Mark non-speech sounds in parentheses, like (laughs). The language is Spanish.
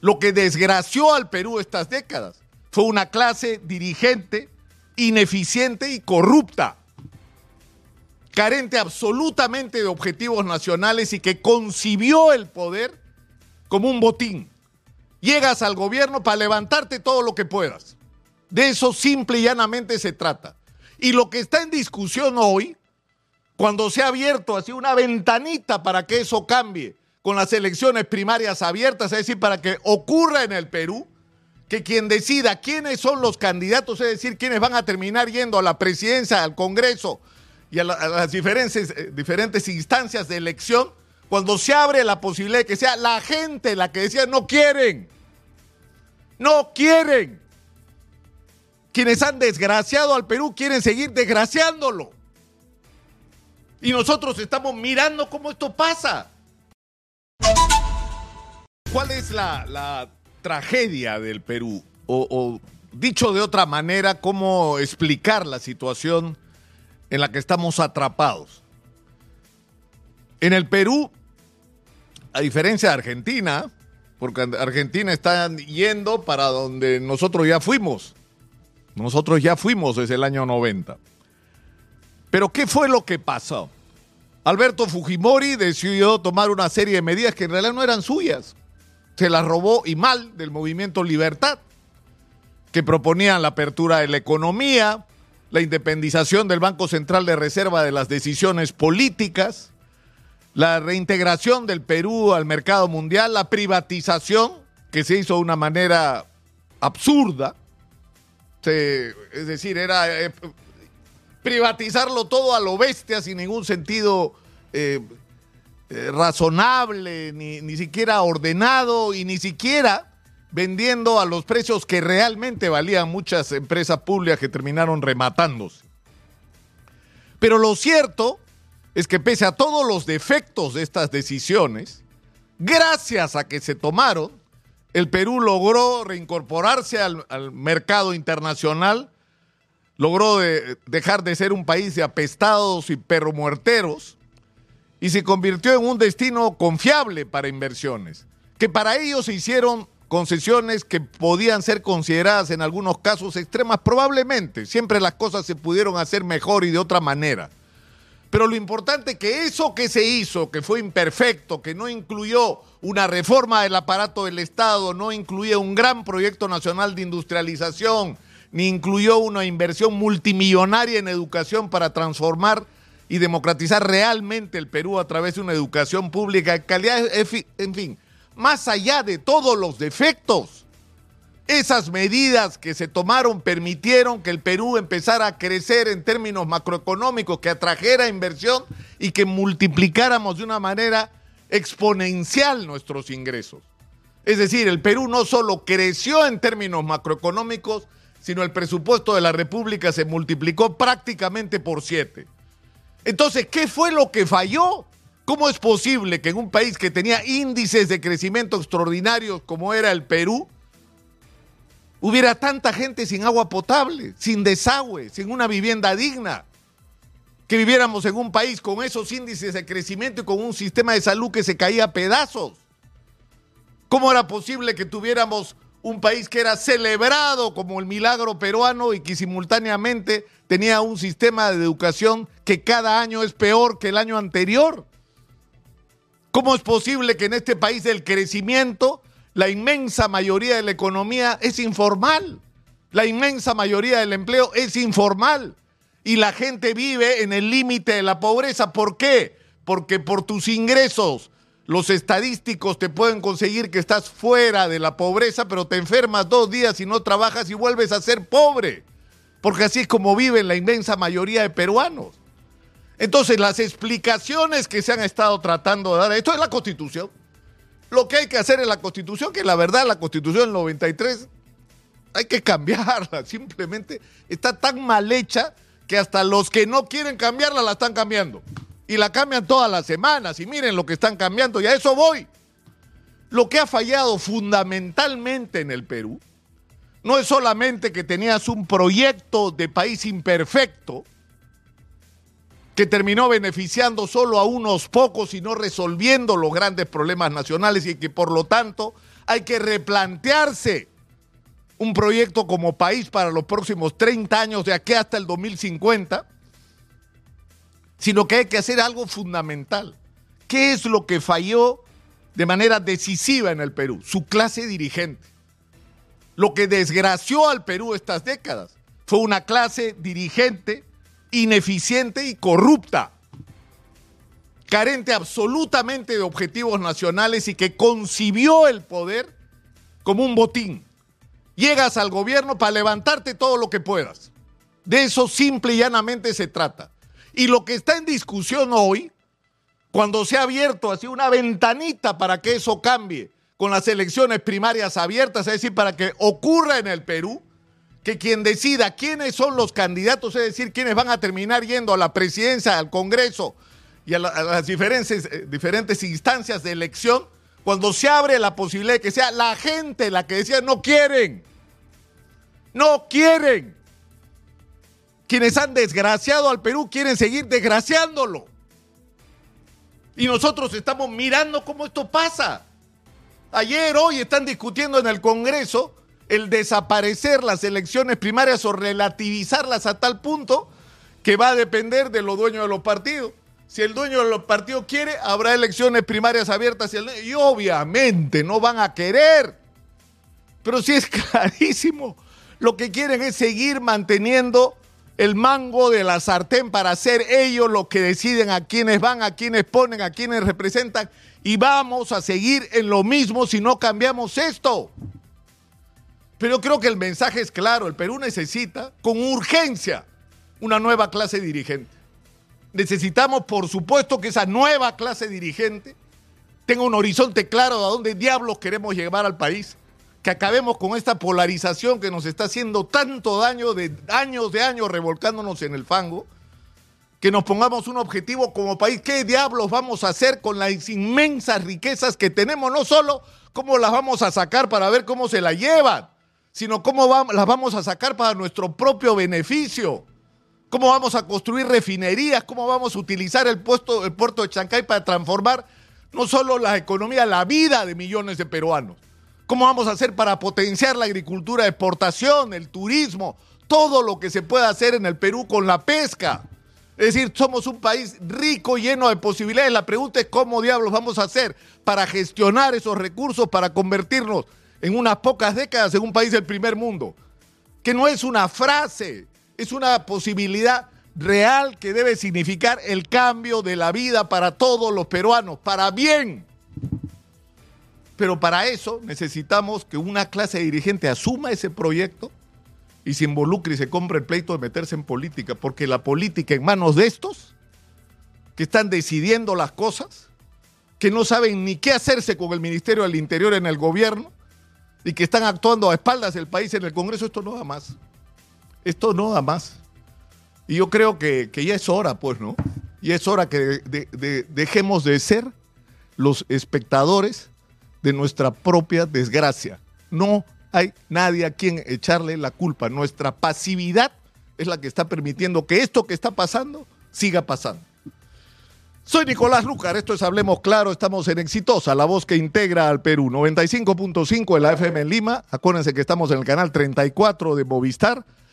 lo que desgració al Perú estas décadas. Fue una clase dirigente ineficiente y corrupta, carente absolutamente de objetivos nacionales y que concibió el poder como un botín. Llegas al gobierno para levantarte todo lo que puedas. De eso simple y llanamente se trata. Y lo que está en discusión hoy, cuando se ha abierto así una ventanita para que eso cambie, con las elecciones primarias abiertas, es decir, para que ocurra en el Perú, que quien decida quiénes son los candidatos, es decir, quiénes van a terminar yendo a la presidencia, al Congreso y a, las diferentes, eh, diferentes instancias de elección, cuando se abre la posibilidad de que sea la gente la que decía no quieren, no quieren. Quienes han desgraciado al Perú quieren seguir desgraciándolo. Y nosotros estamos mirando cómo esto pasa. ¿Cuál es la, tragedia del Perú? O, dicho de otra manera, ¿cómo explicar la situación en la que estamos atrapados? En el Perú, a diferencia de Argentina, porque Argentina está yendo para donde nosotros ya fuimos. Nosotros ya fuimos desde el año 90. Pero ¿qué fue lo que pasó? Alberto Fujimori decidió tomar una serie de medidas que en realidad no eran suyas se la robó y mal del movimiento Libertad, que proponían la apertura de la economía, la independización del Banco Central de Reserva de las decisiones políticas, la reintegración del Perú al mercado mundial, la privatización, que se hizo de una manera absurda, es decir, era eh, privatizarlo todo a lo bestia sin ningún sentido eh, eh, razonable, ni, ni siquiera ordenado y ni siquiera vendiendo a los precios que realmente valían muchas empresas públicas que terminaron rematándose. Pero lo cierto es que pese a todos los defectos de estas decisiones, gracias a que se tomaron, el Perú logró reincorporarse al, mercado internacional, logró dejar de ser un país de apestados y perromuerteros y se convirtió en un destino confiable para inversiones, que para ellos se hicieron concesiones que podían ser consideradas en algunos casos extremas, probablemente, siempre las cosas se pudieron hacer mejor y de otra manera. Pero lo importante es que eso que se hizo, que fue imperfecto, que no incluyó una reforma del aparato del Estado, no incluía un gran proyecto nacional de industrialización, ni incluyó una inversión multimillonaria en educación para transformar y democratizar realmente el Perú a través de una educación pública de calidad, en fin, más allá de todos los defectos. Esas medidas que se tomaron permitieron que el Perú empezara a crecer en términos macroeconómicos, que atrajera inversión y que multiplicáramos de una manera exponencial nuestros ingresos. Es decir, el Perú no solo creció en términos macroeconómicos, sino el presupuesto de la República se multiplicó prácticamente por siete. Entonces, ¿qué fue lo que falló? ¿Cómo es posible que en un país que tenía índices de crecimiento extraordinarios como era el Perú, hubiera tanta gente sin agua potable, sin desagüe, sin una vivienda digna? Que viviéramos en un país con esos índices de crecimiento y con un sistema de salud que se caía a pedazos. ¿Cómo era posible que tuviéramos un país que era celebrado como el milagro peruano y que simultáneamente tenía un sistema de educación que cada año es peor que el año anterior. ¿Cómo es posible que en este país del crecimiento la inmensa mayoría de la economía es informal? La inmensa mayoría del empleo es informal y la gente vive en el límite de la pobreza. ¿Por qué? Porque por tus ingresos los estadísticos te pueden conseguir que estás fuera de la pobreza, pero te enfermas dos días y no trabajas y vuelves a ser pobre. Porque así es como viven la inmensa mayoría de peruanos. Entonces, las explicaciones que se han estado tratando de dar, esto es la constitución. Lo que hay que hacer en la constitución, que la verdad la constitución del 93 hay que cambiarla. (laughs) Simplemente está tan mal hecha que hasta los que no quieren cambiarla la están cambiando y la cambian todas las semanas y miren lo que están cambiando y a eso voy. Lo que ha fallado fundamentalmente en el Perú no es solamente que tenías un proyecto de país imperfecto que terminó beneficiando solo a unos pocos y no resolviendo los grandes problemas nacionales y que por lo tanto Hay que replantearse un proyecto como país para los próximos 30 años, de aquí hasta el 2050, sino que hay que hacer algo fundamental. ¿Qué es lo que falló de manera decisiva en el Perú? Su clase dirigente. Lo que desgració al Perú estas décadas fue una clase dirigente ineficiente y corrupta, carente absolutamente de objetivos nacionales y que concibió el poder como un botín Llegas al gobierno para levantarte todo lo que puedas. De eso simple y llanamente se trata. Y lo que está en discusión hoy, cuando se ha abierto así una ventanita para que eso cambie, con las elecciones primarias abiertas, es decir, para que ocurra en el Perú, que quien decida quiénes son los candidatos, es decir, quiénes van a terminar yendo a la presidencia, al Congreso y a, las diferentes, eh, diferentes instancias de elección, cuando se abre la posibilidad de que sea la gente la que decía no quieren. No quieren. Quienes han desgraciado al Perú quieren seguir desgraciándolo. Y nosotros estamos mirando cómo esto pasa. Ayer, hoy están discutiendo en el Congreso el desaparecer las elecciones primarias o relativizarlas a tal punto que va a depender de los dueños de los partidos. Si el dueño de los partidos quiere, habrá elecciones primarias abiertas y obviamente no van a querer. Pero sí es (laughs) clarísimo lo que quieren es seguir manteniendo el mango de la sartén para ser ellos los que deciden a quiénes van, a quiénes ponen, a quiénes representan. Y vamos a seguir en lo mismo si no cambiamos esto. Pero creo que el mensaje es claro, el Perú necesita con urgencia una nueva clase dirigente. Necesitamos, por supuesto, que esa nueva clase dirigente tenga un horizonte claro de a dónde diablos queremos llevar al país que acabemos con esta polarización que nos está haciendo tanto daño de años de años revolcándonos en el fango, que nos pongamos un objetivo como país, ¿qué diablos vamos a hacer con las inmensas riquezas que tenemos? No solo cómo las vamos a sacar para ver cómo se las llevan, sino cómo las vamos a sacar para nuestro propio beneficio. ¿Cómo vamos a construir refinerías? ¿Cómo vamos a utilizar el, puesto, el puerto de Chancay para transformar no solo la economía, la vida de millones de peruanos? ¿Cómo vamos a hacer para potenciar la agricultura de exportación, el turismo, todo lo que se pueda hacer en el Perú con la pesca? Es decir, somos un país rico, lleno de posibilidades. La pregunta es cómo diablos vamos a hacer para gestionar esos recursos, para convertirnos en unas pocas décadas en un país del primer mundo. Que no es una frase, es una posibilidad real que debe significar el cambio de la vida para todos los peruanos, para bien. Pero para eso necesitamos que una clase dirigente asuma ese proyecto y se involucre y se compre el pleito de meterse en política, porque la política en manos de estos, que están decidiendo las cosas, que no saben ni qué hacerse con el Ministerio del Interior en el gobierno y que están actuando a espaldas del país en el Congreso, esto no da más. Esto no da más. Y yo creo que, ya es hora, pues, ¿no? Y es hora que dejemos de ser los espectadores de nuestra propia desgracia. No hay nadie a quien echarle la culpa. Nuestra pasividad es la que está permitiendo que esto que está pasando siga pasando. Soy Nicolás Lucar, esto es Hablemos Claro, estamos en Exitosa, la voz que integra al Perú, 95.5 en la FM en Lima, acuérdense que estamos en el canal 34 de Movistar,